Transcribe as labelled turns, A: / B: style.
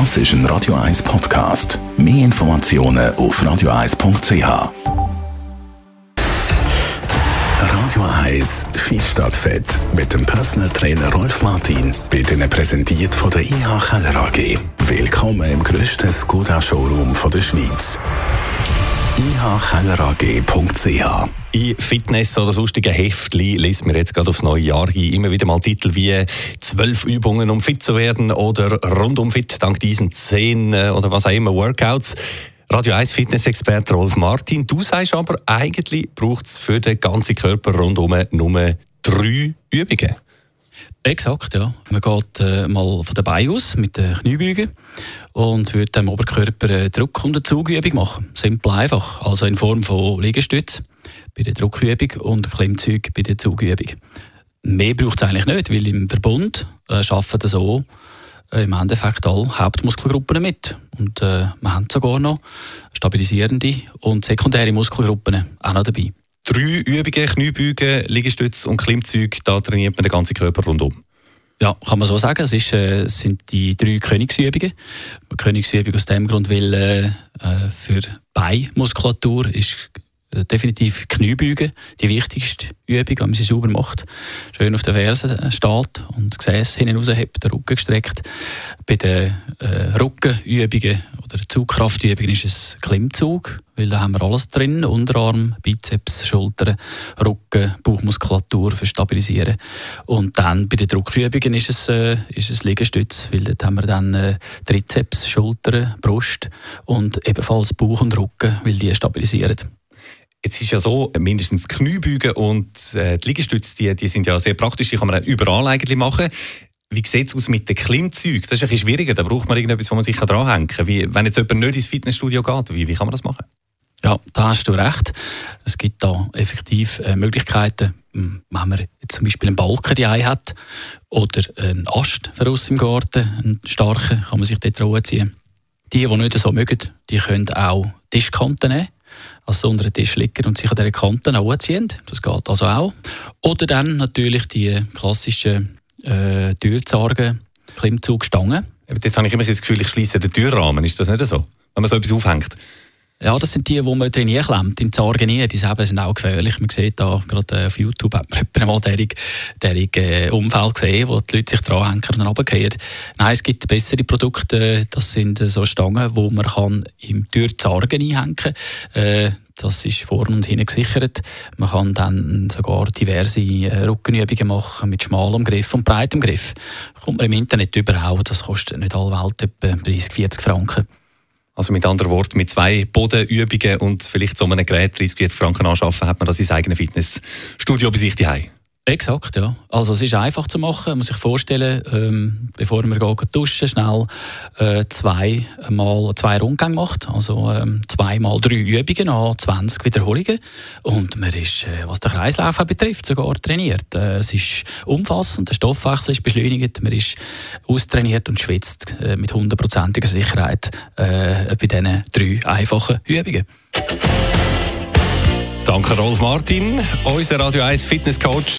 A: Das ist ein Radio 1 Podcast. Mehr Informationen auf radio1.ch. Radio 1 Fit Fett mit dem Personal Trainer Rolf Martin wird Ihnen präsentiert von der IH Keller AG. Willkommen im grössten Skoda-Showroom der Schweiz. ihkellerag.ch
B: in Fitness oder sonstigen Heftli liest mir jetzt gerade aufs neue Jahr hin immer wieder mal Titel wie «Zwölf Übungen, um fit zu werden» oder «Rundum fit dank diesen zehn» äh, oder was auch immer, Workouts. Radio 1 Fitness-Experte Rolf Martin, du sagst aber, eigentlich braucht es für den ganzen Körper rundum nur drei Übungen.
C: Exakt, ja. Man geht äh, mal von dabei aus mit den Kniebeugen und würde dem Oberkörper eine Druck- und eine Zugübung machen. Simpel einfach, also in Form von Liegestütz bei der Druckübung und Klimmzüge bei der Zugübung. Mehr braucht es eigentlich nicht, weil im Verbund äh, arbeiten so äh, im Endeffekt alle Hauptmuskelgruppen mit. Und äh, wir haben sogar noch stabilisierende und sekundäre Muskelgruppen auch noch dabei.
B: Drei Übungen, Kniebeugen, Liegestütze und Klimmzüge, da trainiert man den ganzen Körper rundum.
C: Ja, kann man so sagen. Es, ist, äh, sind die drei Königsübungen. Königsübung aus dem Grund, weil äh, äh für Beinmuskulatur ist äh, definitiv Kniebeugen, die wichtigste Übung, wenn man sie sauber macht. Schön auf den Fersen äh, steht und das Gesäß hinten raushebt, den Rücken gestreckt. Bei den äh, Rückenübungen oder Zugkraftübungen ist es Klimmzug, weil da haben wir alles drin. Unterarm, Bizeps, Schultern, Rücken, Bauchmuskulatur für Stabilisieren. Und dann bei den Druckübungen ist es, äh, ist es Liegestütz, weil dort haben wir dann äh, Trizeps, Schultern, Brust und ebenfalls Bauch und Rücken, weil die stabilisieren.
B: Jetzt ist ja so, mindestens Kniebeugen und äh, die Liegestütze, die, die sind ja sehr praktisch, die kann man überall eigentlich machen. Wie sieht es aus mit den Klimmzeugen? Das ist bisschen schwieriger, da braucht man irgendetwas, wo man sich dranhängen kann. Wie, wenn jetzt jemand nicht ins Fitnessstudio geht, wie, wie kann man das machen?
C: Ja, da hast du recht. Es gibt da effektiv äh, Möglichkeiten, hm, wenn man zum Beispiel einen Balken die hat oder einen Ast uns im Garten, einen starken, kann man sich dort ziehen. Die, die nicht so mögen, die können auch Tischkanten nehmen also unter den Tisch liegen und sich an dieser Kante anziehen. Das geht also auch. Oder dann natürlich die klassischen äh, Türzargen, Klimmzugstangen.
B: Dort habe ich immer das Gefühl, ich schließe den Türrahmen. Ist das nicht so? Wenn man so etwas aufhängt?
C: Ja, das sind die, die man drin klemmt, in die Zargen nie. Die sind auch gefährlich. Man sieht da gerade äh, auf YouTube hat man mal derig, derig, äh, Umfeld gesehen, wo die Leute sich dranhängen und dann runterfallen. Nein, es gibt bessere Produkte. Das sind äh, so Stangen, wo man kann im Türzargen einhängen kann. Äh, das ist vorne und hinten gesichert. Man kann dann sogar diverse Rückenübungen machen mit schmalem Griff und breitem Griff. Kommt man im Internet überall. Das kostet nicht alle Welt etwa 30, 40 Franken.
B: Also mit anderen Worten, mit zwei Bodenübungen und vielleicht so einem Gerät 30, 40 Franken anschaffen, hat man das ins eigene Fitnessstudio bei sich daheim.
C: Exakt, ja. Also es ist einfach zu machen. Man muss sich vorstellen, ähm, bevor man geht, duschen, schnell äh, zwei, mal zwei Rundgänge macht. Also ähm, zwei mal drei Übungen an 20 Wiederholungen. Und man ist, äh, was den Kreislauf betrifft, sogar trainiert. Äh, es ist umfassend, der Stoffwechsel ist beschleunigt, man ist austrainiert und schwitzt äh, mit hundertprozentiger Sicherheit äh, bei diesen drei einfachen Übungen.
B: Danke Rolf Martin, unser Radio 1 Fitness Coach.